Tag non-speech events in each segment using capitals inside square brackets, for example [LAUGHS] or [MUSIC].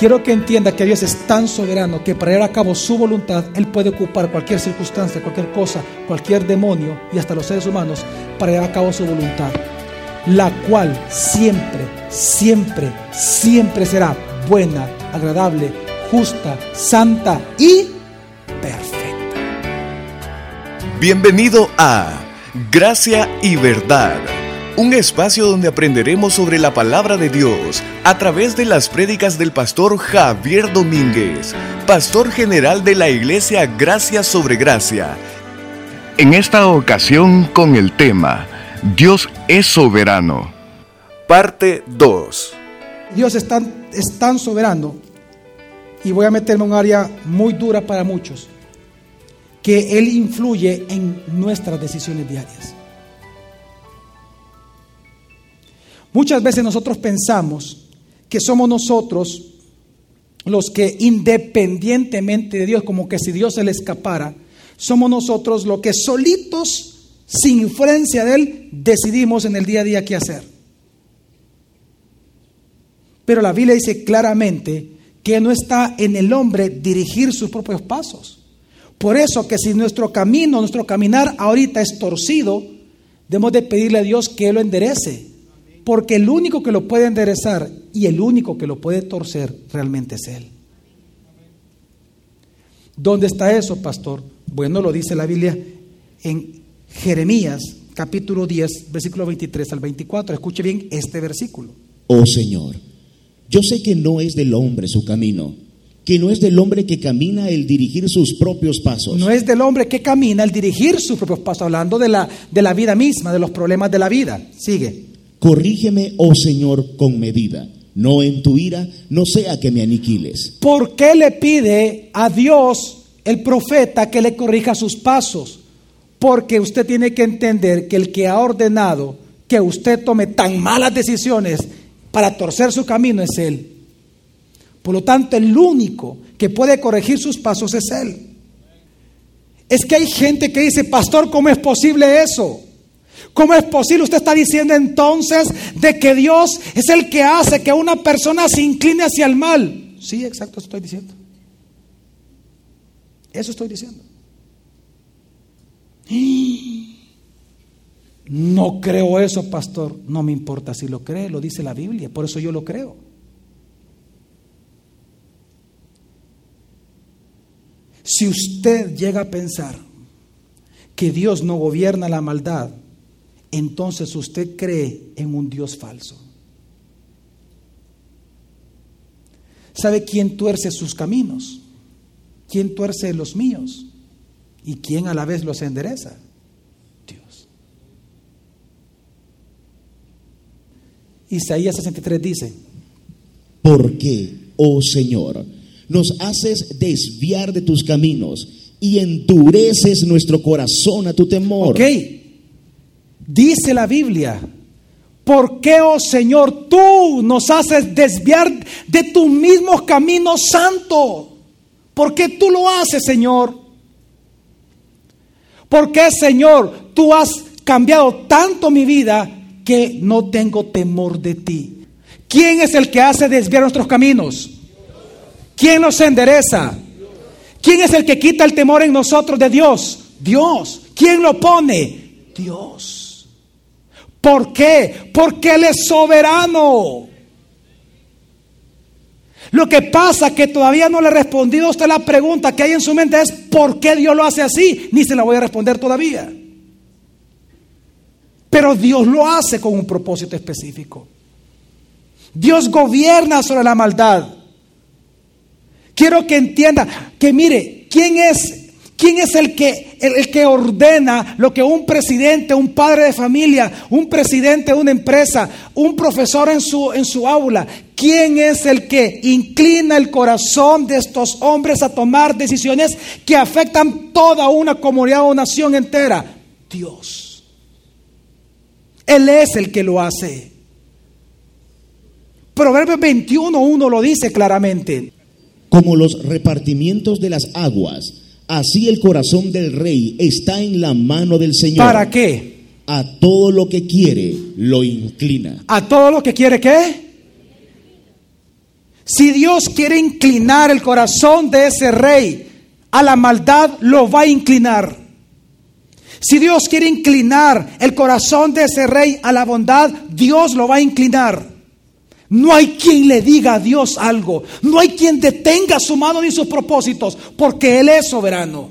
Quiero que entienda que Dios es tan soberano que para llevar a cabo su voluntad, Él puede ocupar cualquier circunstancia, cualquier cosa, cualquier demonio y hasta los seres humanos para llevar a cabo su voluntad, la cual siempre, siempre, siempre será buena, agradable, justa, santa y perfecta. Bienvenido a Gracia y Verdad un espacio donde aprenderemos sobre la palabra de Dios a través de las prédicas del pastor Javier Domínguez, pastor general de la iglesia Gracia sobre Gracia. En esta ocasión con el tema Dios es soberano. Parte 2. Dios es tan, es tan soberano y voy a meterme en un área muy dura para muchos, que Él influye en nuestras decisiones diarias. Muchas veces nosotros pensamos que somos nosotros los que independientemente de Dios, como que si Dios se le escapara, somos nosotros los que solitos, sin influencia de Él, decidimos en el día a día qué hacer. Pero la Biblia dice claramente que no está en el hombre dirigir sus propios pasos. Por eso que si nuestro camino, nuestro caminar ahorita es torcido, debemos de pedirle a Dios que lo enderece. Porque el único que lo puede enderezar y el único que lo puede torcer realmente es Él. ¿Dónde está eso, pastor? Bueno, lo dice la Biblia en Jeremías capítulo 10, versículo 23 al 24. Escuche bien este versículo. Oh Señor, yo sé que no es del hombre su camino, que no es del hombre que camina el dirigir sus propios pasos. No es del hombre que camina el dirigir sus propios pasos, hablando de la, de la vida misma, de los problemas de la vida. Sigue. Corrígeme, oh Señor, con medida. No en tu ira, no sea que me aniquiles. ¿Por qué le pide a Dios el profeta que le corrija sus pasos? Porque usted tiene que entender que el que ha ordenado que usted tome tan malas decisiones para torcer su camino es Él. Por lo tanto, el único que puede corregir sus pasos es Él. Es que hay gente que dice, pastor, ¿cómo es posible eso? ¿Cómo es posible? Usted está diciendo entonces de que Dios es el que hace que una persona se incline hacia el mal. Sí, exacto, estoy diciendo. Eso estoy diciendo. [GASPS] No creo eso, pastor. No me importa si lo cree, lo dice la Biblia, por eso yo lo creo. Si usted llega a pensar que Dios no gobierna la maldad, entonces usted cree en un Dios falso. ¿Sabe quién tuerce sus caminos? ¿Quién tuerce los míos? ¿Y quién a la vez los endereza? Dios. Isaías 63 dice, ¿por qué, oh Señor, nos haces desviar de tus caminos y endureces nuestro corazón a tu temor? Dice la Biblia, ¿por qué, oh Señor, tú nos haces desviar de tu mismo camino santo? ¿Por qué tú lo haces, Señor? ¿Por qué, Señor, tú has cambiado tanto mi vida que no tengo temor de ti? ¿Quién es el que hace desviar nuestros caminos? ¿Quién nos endereza? ¿Quién es el que quita el temor en nosotros de Dios? Dios. ¿Quién lo pone? Dios. ¿Por qué? Porque Él es soberano. Lo que pasa es que todavía no le he respondido a usted la pregunta que hay en su mente es ¿por qué Dios lo hace así? Ni se la voy a responder todavía. Pero Dios lo hace con un propósito específico. Dios gobierna sobre la maldad. Quiero que entienda que mire, ¿quién es ¿Quién es el que, el, que ordena lo que un presidente, un padre de familia, un presidente de una empresa, un profesor en su, en su aula? ¿Quién es el que inclina el corazón de estos hombres a tomar decisiones que afectan toda una comunidad o nación entera? Dios. Él es el que lo hace. Proverbios 21.1 lo dice claramente. Como los repartimientos de las aguas Así el corazón del rey está en la mano del Señor. ¿Para qué? A todo lo que quiere lo inclina. ¿A todo lo que quiere qué? Si Dios quiere inclinar el corazón de ese rey a la maldad, lo va a inclinar. Si Dios quiere inclinar el corazón de ese rey a la bondad, Dios lo va a inclinar. No hay quien le diga a Dios algo. No hay quien detenga su mano ni sus propósitos, porque Él es soberano.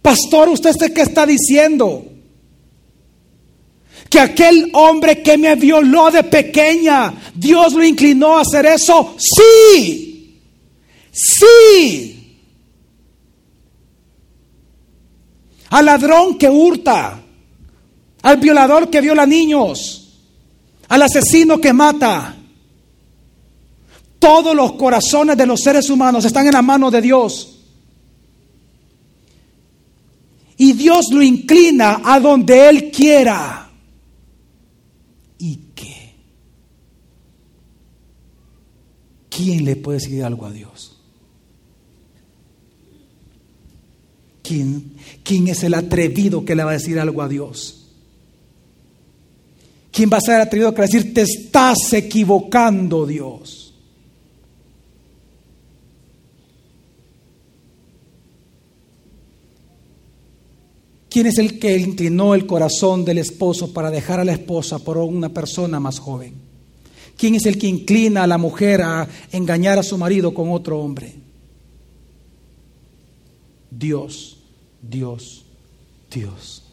Pastor, ¿usted qué está diciendo? Que aquel hombre que me violó de pequeña, Dios lo inclinó a hacer eso. Sí, sí. Al ladrón que hurta, al violador que viola niños, al asesino que mata. Todos los corazones de los seres humanos están en la mano de Dios. Y Dios lo inclina a donde Él quiera. ¿Y qué? ¿Quién le puede decir algo a Dios? ¿Quién, ¿Quién es el atrevido que le va a decir algo a Dios? ¿Quién va a ser atrevido a decir, te estás equivocando, Dios? ¿Quién es el que inclinó el corazón del esposo para dejar a la esposa por una persona más joven? ¿Quién es el que inclina a la mujer a engañar a su marido con otro hombre? Dios, Dios, Dios.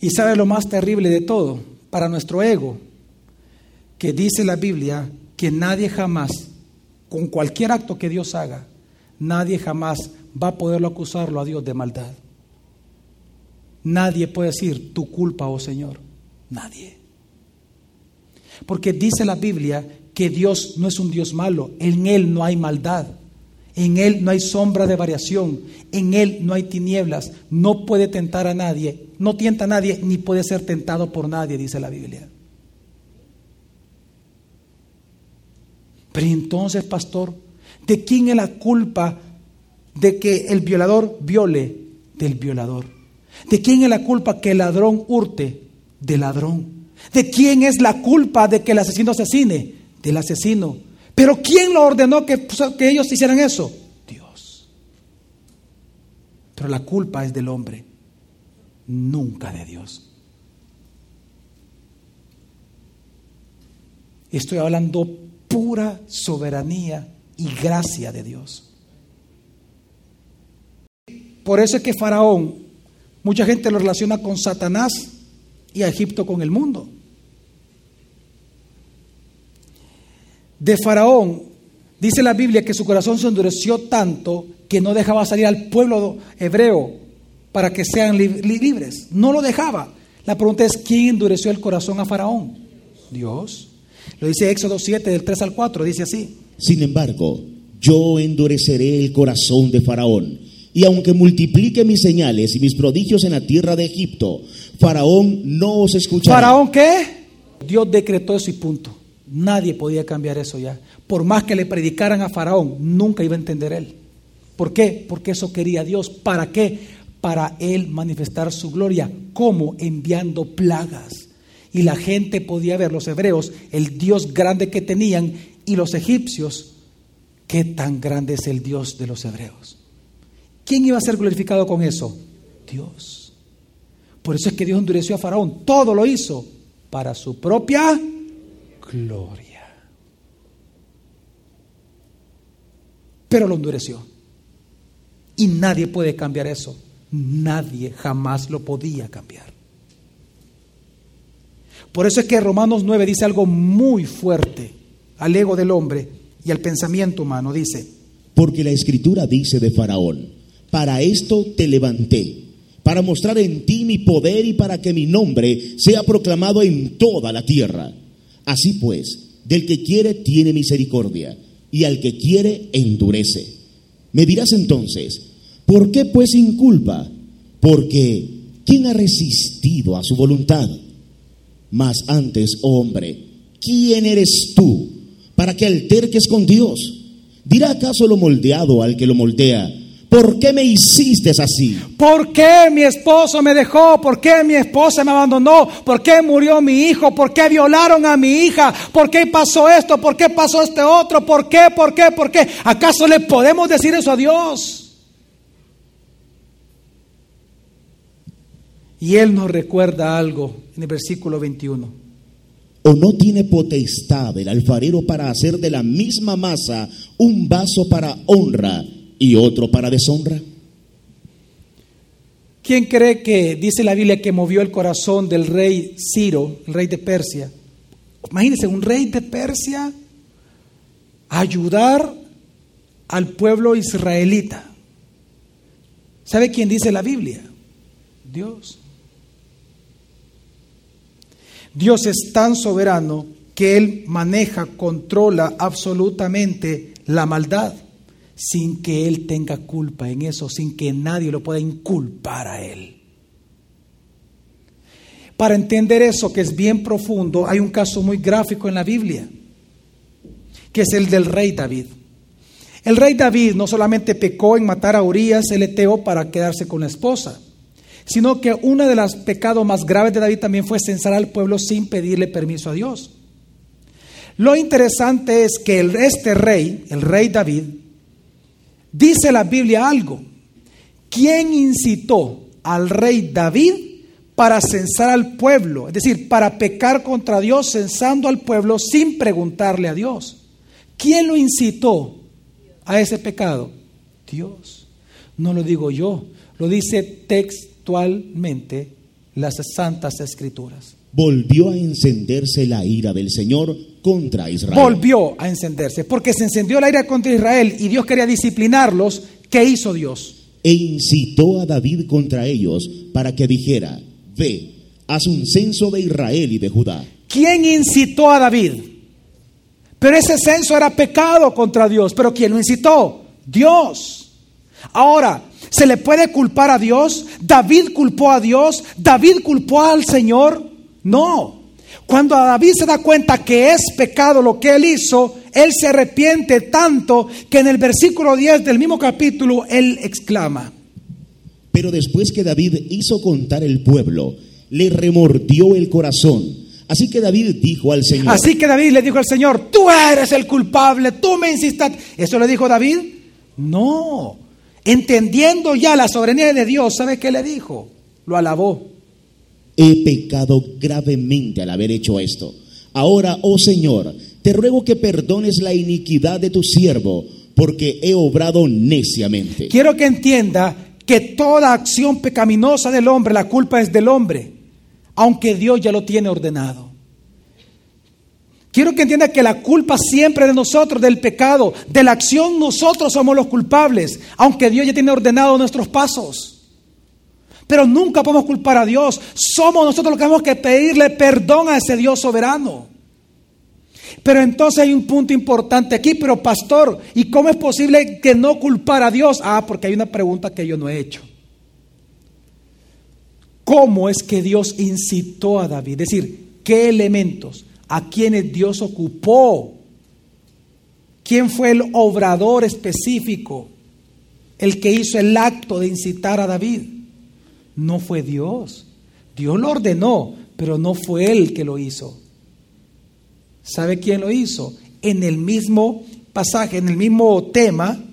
Y sabe lo más terrible de todo, para nuestro ego, que dice la Biblia que nadie jamás, con cualquier acto que Dios haga, nadie jamás va a poderlo acusarlo a Dios de maldad. Nadie puede decir tu culpa, oh Señor. Nadie. Porque dice la Biblia que Dios no es un Dios malo, en Él no hay maldad, en Él no hay sombra de variación, en Él no hay tinieblas, no puede tentar a nadie, no tienta a nadie, ni puede ser tentado por nadie, dice la Biblia. Pero entonces, pastor, ¿de quién es la culpa de que el violador viole del violador? ¿De quién es la culpa que el ladrón hurte del ladrón? ¿De quién es la culpa de que el asesino asesine? Del asesino. Pero ¿quién lo ordenó que, ellos hicieran eso? Dios. Pero la culpa es del hombre, nunca de Dios. Estoy hablando pura soberanía y gracia de Dios. Por eso es que Faraón, mucha gente lo relaciona con Satanás y a Egipto con el mundo. De Faraón, dice la Biblia que su corazón se endureció tanto que no dejaba salir al pueblo hebreo para que sean libres. No lo dejaba. La pregunta es, ¿quién endureció el corazón a Faraón? Dios. Lo dice Éxodo 7 del 3 al 4, dice así. Sin embargo, yo endureceré el corazón de Faraón y aunque multiplique mis señales y mis prodigios en la tierra de Egipto, Faraón no os escuchará. ¿Faraón qué? Dios decretó eso y punto. Nadie podía cambiar eso ya. Por más que le predicaran a Faraón, nunca iba a entender él. ¿Por qué? Porque eso quería Dios. ¿Para qué? Para él manifestar su gloria. ¿Cómo? Enviando plagas. Y la gente podía ver, los hebreos, el Dios grande que tenían y los egipcios, qué tan grande es el Dios de los hebreos. ¿Quién iba a ser glorificado con eso? Dios. Por eso es que Dios endureció a Faraón. Todo lo hizo para su propia gloria. Pero lo endureció. Y nadie puede cambiar eso. Nadie jamás lo podía cambiar. Por eso es que Romanos 9 dice algo muy fuerte al ego del hombre y al pensamiento humano. Dice, porque la escritura dice de Faraón, para esto te levanté, para mostrar en ti mi poder y para que mi nombre sea proclamado en toda la tierra. Así pues, del que quiere tiene misericordia, y al que quiere endurece. Me dirás entonces, ¿por qué pues inculpa? Porque ¿quién ha resistido a su voluntad? Mas antes, oh hombre, ¿quién eres tú para que alterques con Dios? ¿Dirá acaso lo moldeado al que lo moldea? ¿Por qué me hiciste así? ¿Por qué mi esposo me dejó? ¿Por qué mi esposa me abandonó? ¿Por qué murió mi hijo? ¿Por qué violaron a mi hija? ¿Por qué pasó esto? ¿Por qué pasó este otro? ¿Por qué? ¿Por qué? ¿Por qué? ¿Acaso le podemos decir eso a Dios? Y Él nos recuerda algo en el versículo 21. ¿O no tiene potestad el alfarero para hacer de la misma masa un vaso para honra y otro para deshonra? ¿Quién cree que dice la Biblia que movió el corazón del rey Ciro, el rey de Persia? Imagínense, un rey de Persia ayudar al pueblo israelita. ¿Sabe quién dice la Biblia? Dios. Dios es tan soberano que Él maneja, controla absolutamente la maldad sin que Él tenga culpa en eso, sin que nadie lo pueda inculpar a Él. Para entender eso, que es bien profundo, hay un caso muy gráfico en la Biblia, que es el del rey David. El rey David no solamente pecó en matar a Urias, el Eteo, para quedarse con la esposa, sino que uno de los pecados más graves de David también fue censar al pueblo sin pedirle permiso a Dios. Lo interesante es que este rey, el rey David, dice la Biblia algo. ¿Quién incitó al rey David para censar al pueblo? Es decir, para pecar contra Dios censando al pueblo sin preguntarle a Dios. ¿Quién lo incitó a ese pecado? Dios. No lo digo yo, lo dice texto actualmente las santas escrituras. Volvió a encenderse la ira del Señor contra Israel. Volvió a encenderse, porque se encendió la ira contra Israel y Dios quería disciplinarlos. ¿Qué hizo Dios? E incitó a David contra ellos para que dijera, ve, haz un censo de Israel y de Judá. ¿Quién incitó a David? Pero ese censo era pecado contra Dios. ¿Pero quién lo incitó? Dios. Ahora, ¿Se le puede culpar a Dios? ¿David culpó a Dios? ¿David culpó al Señor? No. Cuando David se da cuenta que es pecado lo que él hizo, él se arrepiente tanto que en el versículo 10 del mismo capítulo él exclama. Pero después que David hizo contar el pueblo, le remordió el corazón. Así que David dijo al Señor. Así que David le dijo al Señor, tú eres el culpable, tú me insistas. ¿Eso le dijo David? No. Entendiendo ya la soberanía de Dios, ¿sabe qué le dijo? Lo alabó. He pecado gravemente al haber hecho esto. Ahora, oh Señor, te ruego que perdones la iniquidad de tu siervo, porque he obrado neciamente. Quiero que entienda que toda acción pecaminosa del hombre, la culpa es del hombre, aunque Dios ya lo tiene ordenado. Quiero que entienda que la culpa siempre de nosotros, del pecado, de la acción, nosotros somos los culpables, aunque Dios ya tiene ordenado nuestros pasos. Pero nunca podemos culpar a Dios. Somos nosotros los que tenemos que pedirle perdón a ese Dios soberano. Pero entonces hay un punto importante aquí, pero pastor, ¿y cómo es posible que no culpar a Dios? Ah, porque hay una pregunta que yo no he hecho. ¿Cómo es que Dios incitó a David? Es decir, ¿qué elementos? a quienes Dios ocupó. ¿Quién fue el obrador específico? El que hizo el acto de incitar a David. No fue Dios. Dios lo ordenó, pero no fue él que lo hizo. ¿Sabe quién lo hizo? En el mismo pasaje, en el mismo tema,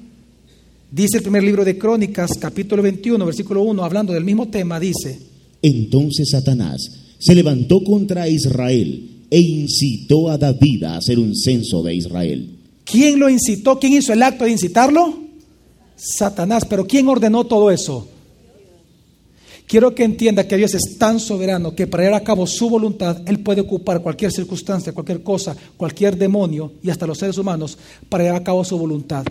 dice el primer libro de Crónicas, capítulo 21, versículo 1, hablando del mismo tema, dice, Entonces Satanás se levantó contra Israel e incitó a David a hacer un censo de Israel. ¿Quién lo incitó? ¿Quién hizo el acto de incitarlo? Satanás. Pero ¿quién ordenó todo eso? Quiero que entienda que Dios es tan soberano que para llevar a cabo su voluntad, Él puede ocupar cualquier circunstancia, cualquier cosa, cualquier demonio y hasta los seres humanos para llevar a cabo su voluntad,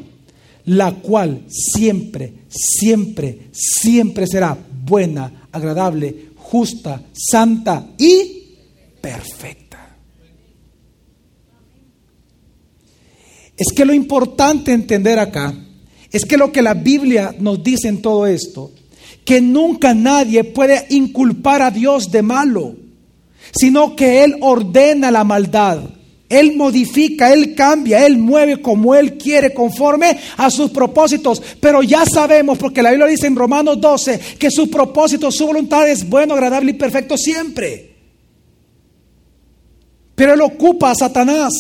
la cual siempre, siempre, siempre será buena, agradable, justa, santa y perfecta. Es que lo importante entender acá es que lo que la Biblia nos dice en todo esto, que nunca nadie puede inculpar a Dios de malo, sino que Él ordena la maldad. Él modifica, Él cambia, Él mueve como Él quiere, conforme a sus propósitos. Pero ya sabemos, porque la Biblia dice en Romanos 12, que su propósito, su voluntad es bueno, agradable y perfecto siempre. Pero Él ocupa a Satanás,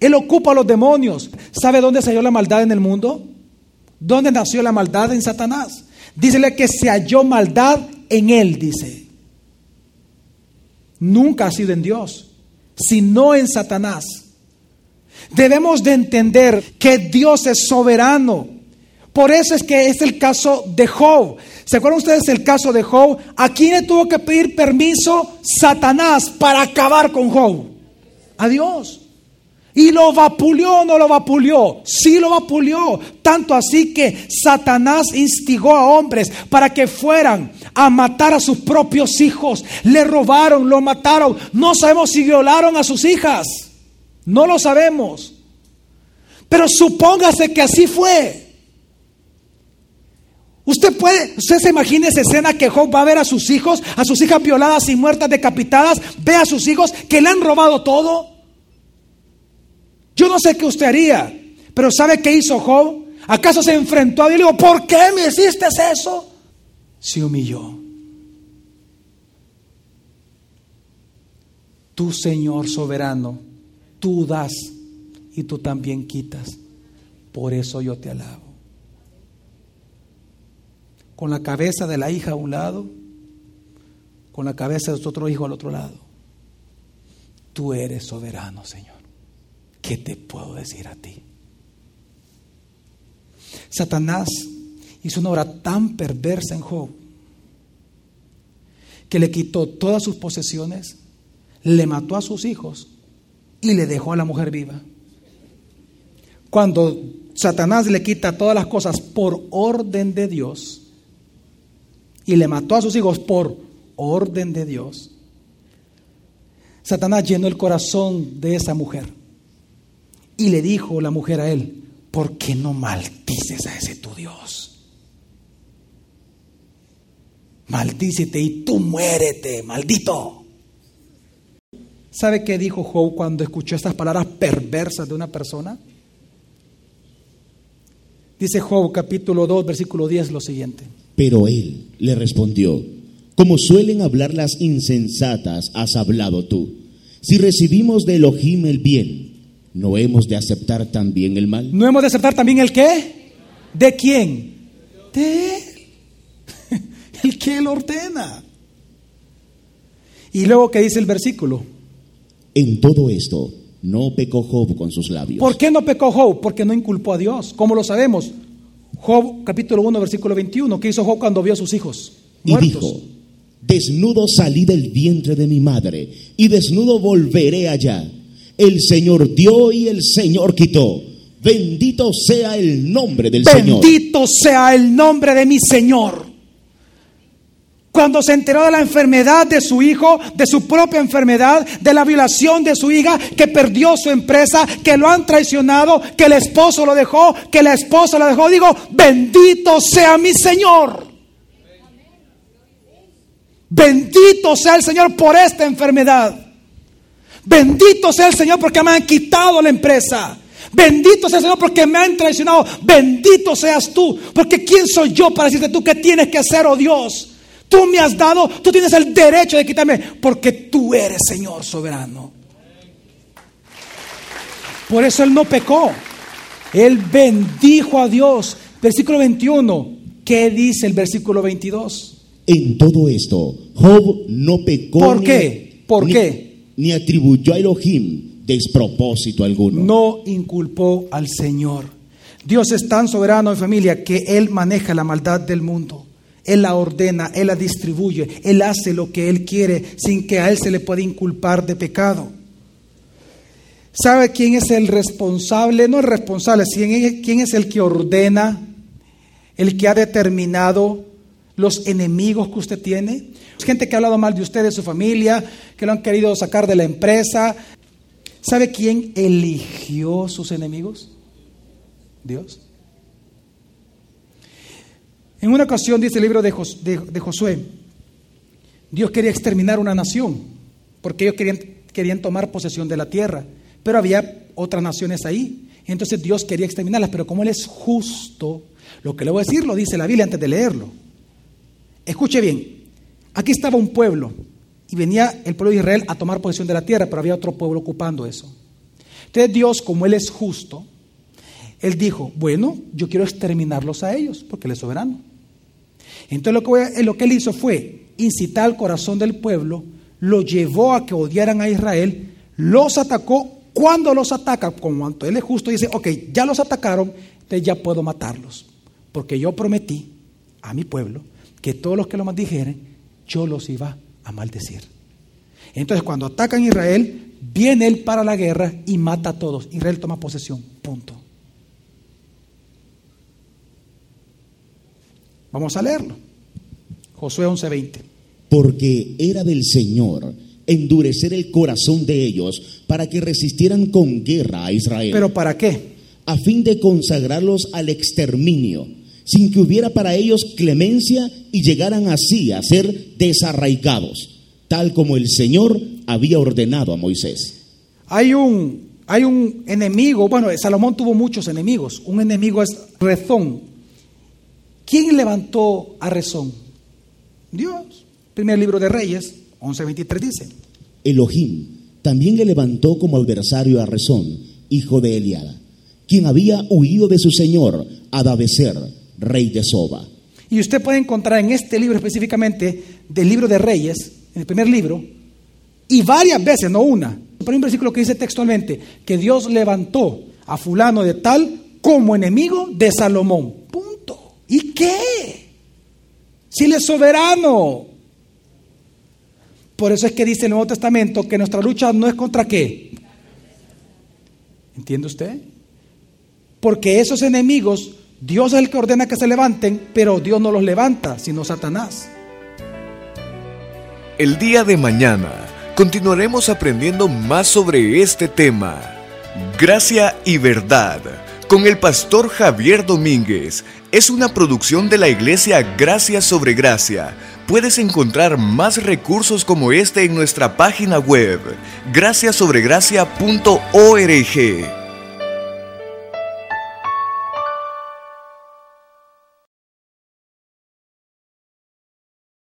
Él ocupa a los demonios. ¿Sabe dónde se halló la maldad en el mundo? ¿Dónde nació la maldad en Satanás? Dícele que se halló maldad en Él, dice. Nunca ha sido en Dios sino en Satanás. Debemos de entender que Dios es soberano. Por eso es que es el caso de Job. ¿Se acuerdan ustedes el caso de Job? ¿A quién le tuvo que pedir permiso Satanás para acabar con Job? A Dios. ¿Y lo vapuleó o no lo vapuleó? Sí lo vapuleó. Tanto así que Satanás instigó a hombres para que fueran a matar a sus propios hijos. Le robaron, lo mataron. No sabemos si violaron a sus hijas. No lo sabemos. Pero supóngase que así fue. Usted puede, usted se imagina esa escena que Job va a ver a sus hijos, a sus hijas violadas y muertas, decapitadas, ve a sus hijos que le han robado todo. Yo no sé qué usted haría, pero ¿sabe qué hizo Job? ¿Acaso se enfrentó a Dios y le dijo, ¿por qué me hiciste eso? Se humilló. Tú, Señor soberano, tú das y tú también quitas. Por eso yo te alabo. Con la cabeza de la hija a un lado, con la cabeza de su otro hijo al otro lado. Tú eres soberano, Señor. ¿Qué te puedo decir a ti? Satanás hizo una obra tan perversa en Job que le quitó todas sus posesiones, le mató a sus hijos y le dejó a la mujer viva. Cuando Satanás le quita todas las cosas por orden de Dios y le mató a sus hijos por orden de Dios, Satanás llenó el corazón de esa mujer y le dijo la mujer a él, ¿por qué no maldices a ese tu Dios? Maldícete y tú muérete, maldito. ¿Sabe qué dijo Job cuando escuchó estas palabras perversas de una persona? Dice Job capítulo 2, versículo 10 lo siguiente. Pero él le respondió, como suelen hablar las insensatas, has hablado tú. Si recibimos de Elohim el bien, ¿no hemos de aceptar también el mal? ¿No hemos de aceptar también el qué? ¿De quién? De él. [LAUGHS] El que él ordena. Y luego, ¿qué dice el versículo? En todo esto, no pecó Job con sus labios. ¿Por qué no pecó Job? Porque no inculpó a Dios. ¿Cómo lo sabemos? Job capítulo 1, versículo 21. ¿Qué hizo Job cuando vio a sus hijos? Y Muertos. dijo, desnudo salí del vientre de mi madre, y desnudo volveré allá. El Señor dio y el Señor quitó. Bendito sea el nombre del Señor. Bendito sea el nombre de mi Señor. Cuando se enteró de la enfermedad de su hijo, de su propia enfermedad, de la violación de su hija, que perdió su empresa, que lo han traicionado, que el esposo lo dejó, que la esposa lo dejó, digo, bendito sea mi Señor. Bendito sea el Señor por esta enfermedad. Bendito sea el Señor porque me han quitado la empresa. Bendito sea el Señor porque me han traicionado. Bendito seas tú. Porque ¿quién soy yo para decirte tú qué tienes que hacer, oh Dios? Tú me has dado, tú tienes el derecho de quitarme porque tú eres Señor soberano. Por eso Él no pecó. Él bendijo a Dios. Versículo 21. ¿Qué dice el versículo 22? En todo esto, Job no pecó. ¿Por qué? ¿Por ni- qué? Ni atribuyó a Elohim despropósito alguno. no inculpó al Señor. Dios es tan soberano en familia que Él maneja la maldad del mundo. Él la ordena, Él la distribuye, Él hace lo que Él quiere sin que a Él se le pueda inculpar de pecado. ¿Sabe quién es el responsable? No el responsable, ¿quién quién es el que ordena, el que ha determinado los enemigos que usted tiene? Gente que ha hablado mal de usted, de su familia, que lo han querido sacar de la empresa, ¿Sabe quién eligió sus enemigos? Dios. En una ocasión dice el libro de, Jos- de- de Josué, Dios quería exterminar una nación, porque ellos querían, querían tomar posesión de la tierra. pero había otras naciones ahí. Entonces Dios quería exterminarlas, pero como Él es justo, lo que le voy a decir lo dice la Biblia antes de leerlo. Escuche bien, aquí estaba un pueblo y venía el pueblo de Israel a tomar posesión de la tierra, pero había otro pueblo ocupando eso. Entonces Dios, como Él es justo, Él dijo, bueno, yo quiero exterminarlos a ellos, porque Él es soberano. Entonces lo que, lo que Él hizo fue incitar al corazón del pueblo, lo llevó a que odiaran a Israel, los atacó. Cuando los ataca, como Él es justo, dice, ok, ya los atacaron, entonces ya puedo matarlos. Porque yo prometí a mi pueblo que todos los que lo maldijeren, yo los iba a maldecir. Entonces cuando atacan a Israel, viene él para la guerra y mata a todos. Israel toma posesión. Punto. Vamos a leerlo. Josué 11:20. Porque era del Señor endurecer el corazón de ellos para que resistieran con guerra a Israel. ¿Pero para qué? A fin de consagrarlos al exterminio, sin que hubiera para ellos clemencia y llegaran así a ser desarraigados tal como el Señor había ordenado a Moisés. Hay un, hay un enemigo, bueno, Salomón tuvo muchos enemigos, un enemigo es Rezón. ¿Quién levantó a Rezón? Dios. Primer libro de Reyes, 11:23 dice. Elohim también le levantó como adversario a Rezón, hijo de Eliada, quien había huido de su señor, Adabeser, rey de Soba. Y usted puede encontrar en este libro específicamente, del libro de Reyes, en el primer libro, y varias veces, no una. Pero un versículo que dice textualmente que Dios levantó a fulano de tal como enemigo de Salomón. Punto. ¿Y qué? Si él es soberano. Por eso es que dice el Nuevo Testamento que nuestra lucha no es contra qué. ¿Entiende usted? Porque esos enemigos, Dios es el que ordena que se levanten, pero Dios no los levanta, sino Satanás. El día de mañana continuaremos aprendiendo más sobre este tema. Gracia y verdad con el pastor Javier Domínguez. Es una producción de la iglesia Gracia sobre Gracia. Puedes encontrar más recursos como este en nuestra página web, graciasobregracia.org.